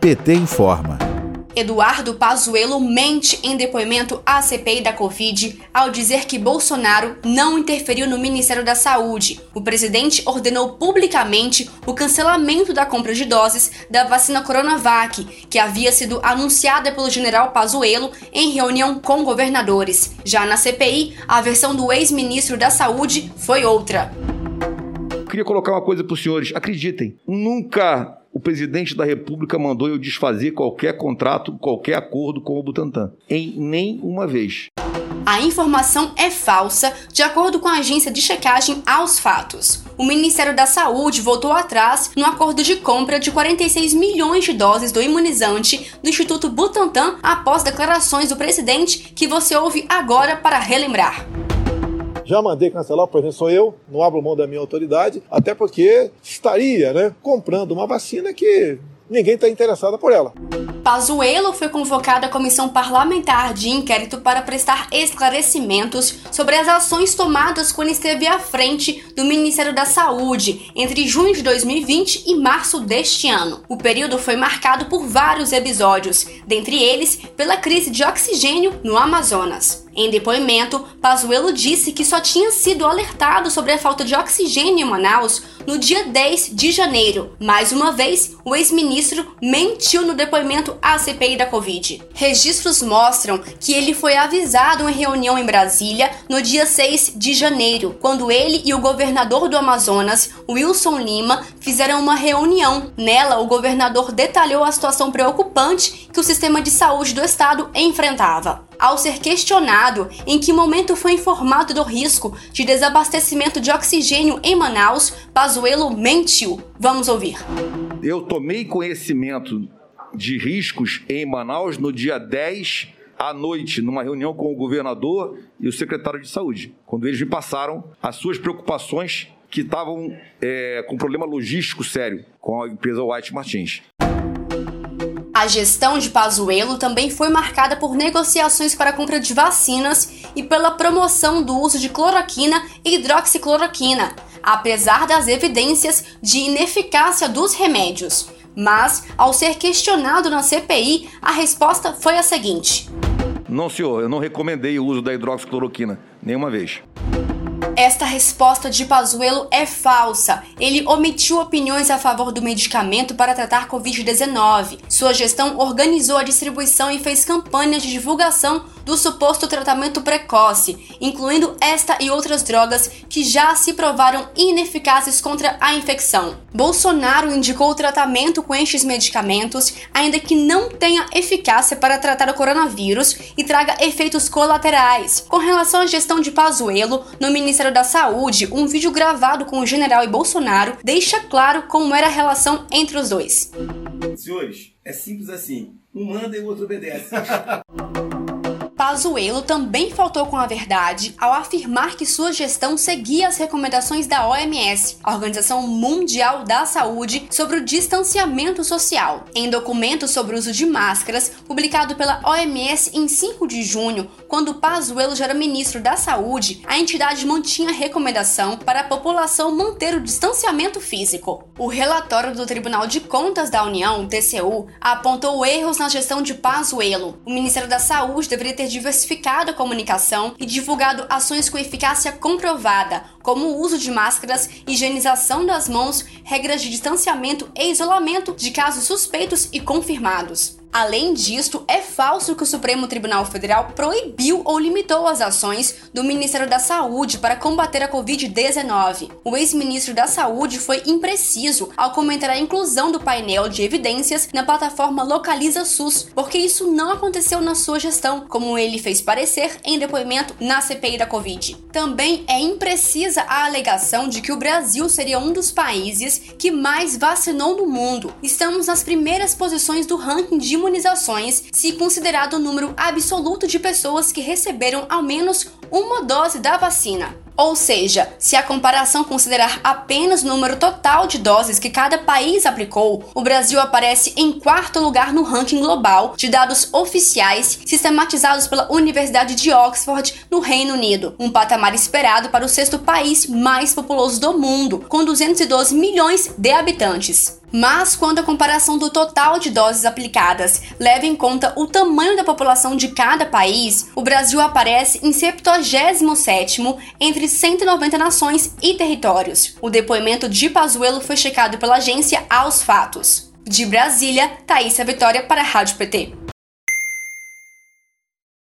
PT informa. Eduardo Pazuello mente em depoimento à CPI da Covid ao dizer que Bolsonaro não interferiu no Ministério da Saúde. O presidente ordenou publicamente o cancelamento da compra de doses da vacina Coronavac, que havia sido anunciada pelo general Pazuello em reunião com governadores. Já na CPI, a versão do ex-ministro da Saúde foi outra. Eu queria colocar uma coisa para os senhores. Acreditem, nunca presidente da República mandou eu desfazer qualquer contrato, qualquer acordo com o Butantan. Em nenhuma vez. A informação é falsa, de acordo com a agência de checagem aos fatos. O Ministério da Saúde voltou atrás no acordo de compra de 46 milhões de doses do imunizante do Instituto Butantan após declarações do presidente que você ouve agora para relembrar. Já mandei cancelar, por exemplo, sou eu, não abro mão da minha autoridade, até porque estaria né, comprando uma vacina que ninguém está interessado por ela. Pazuello foi convocado à comissão parlamentar de inquérito para prestar esclarecimentos sobre as ações tomadas quando esteve à frente do Ministério da Saúde entre junho de 2020 e março deste ano. O período foi marcado por vários episódios, dentre eles pela crise de oxigênio no Amazonas. Em depoimento, Pazuello disse que só tinha sido alertado sobre a falta de oxigênio em Manaus no dia 10 de janeiro. Mais uma vez, o ex-ministro mentiu no depoimento à CPI da Covid. Registros mostram que ele foi avisado em reunião em Brasília no dia 6 de janeiro, quando ele e o governador do Amazonas, Wilson Lima, fizeram uma reunião. Nela, o governador detalhou a situação preocupante que o sistema de saúde do estado enfrentava. Ao ser questionado em que momento foi informado do risco de desabastecimento de oxigênio em Manaus, Pazuello mentiu. Vamos ouvir. Eu tomei conhecimento de riscos em Manaus no dia 10 à noite, numa reunião com o governador e o secretário de saúde, quando eles me passaram as suas preocupações que estavam é, com problema logístico sério com a empresa White Martins. A gestão de Pazuello também foi marcada por negociações para a compra de vacinas e pela promoção do uso de cloroquina e hidroxicloroquina, apesar das evidências de ineficácia dos remédios. Mas, ao ser questionado na CPI, a resposta foi a seguinte: Não, senhor, eu não recomendei o uso da hidroxicloroquina nenhuma vez. Esta resposta de Pazuello é falsa. Ele omitiu opiniões a favor do medicamento para tratar Covid-19. Sua gestão organizou a distribuição e fez campanhas de divulgação do suposto tratamento precoce, incluindo esta e outras drogas que já se provaram ineficazes contra a infecção. Bolsonaro indicou o tratamento com estes medicamentos, ainda que não tenha eficácia para tratar o coronavírus e traga efeitos colaterais. Com relação à gestão de Pazuello, no Ministério da Saúde, um vídeo gravado com o general e Bolsonaro deixa claro como era a relação entre os dois. Senhores, é simples assim. Um manda e o outro obedece. Pazuello também faltou com a verdade ao afirmar que sua gestão seguia as recomendações da OMS, a Organização Mundial da Saúde, sobre o distanciamento social. Em documento sobre o uso de máscaras, publicado pela OMS em 5 de junho, quando Pazuello já era ministro da Saúde, a entidade mantinha recomendação para a população manter o distanciamento físico. O relatório do Tribunal de Contas da União, TCU, apontou erros na gestão de Pazuello. O Ministério da Saúde deveria ter diversificado a comunicação e divulgado ações com eficácia comprovada, como o uso de máscaras, higienização das mãos, regras de distanciamento e isolamento de casos suspeitos e confirmados. Além disto, é falso que o Supremo Tribunal Federal proibiu ou limitou as ações do Ministério da Saúde para combater a Covid-19. O ex-ministro da Saúde foi impreciso ao comentar a inclusão do painel de evidências na plataforma Localiza SUS, porque isso não aconteceu na sua gestão, como ele fez parecer em depoimento na CPI da Covid. Também é imprecisa a alegação de que o Brasil seria um dos países que mais vacinou no mundo. Estamos nas primeiras posições do ranking de imunizações, se considerado o número absoluto de pessoas que receberam ao menos uma dose da vacina. Ou seja, se a comparação considerar apenas o número total de doses que cada país aplicou, o Brasil aparece em quarto lugar no ranking global de dados oficiais sistematizados pela Universidade de Oxford, no Reino Unido, um patamar esperado para o sexto país mais populoso do mundo, com 212 milhões de habitantes. Mas quando a comparação do total de doses aplicadas leva em conta o tamanho da população de cada país, o Brasil aparece em 77º entre 190 nações e territórios. O depoimento de Pazuello foi checado pela agência Aos Fatos. De Brasília, Thaisa Vitória para a Rádio PT.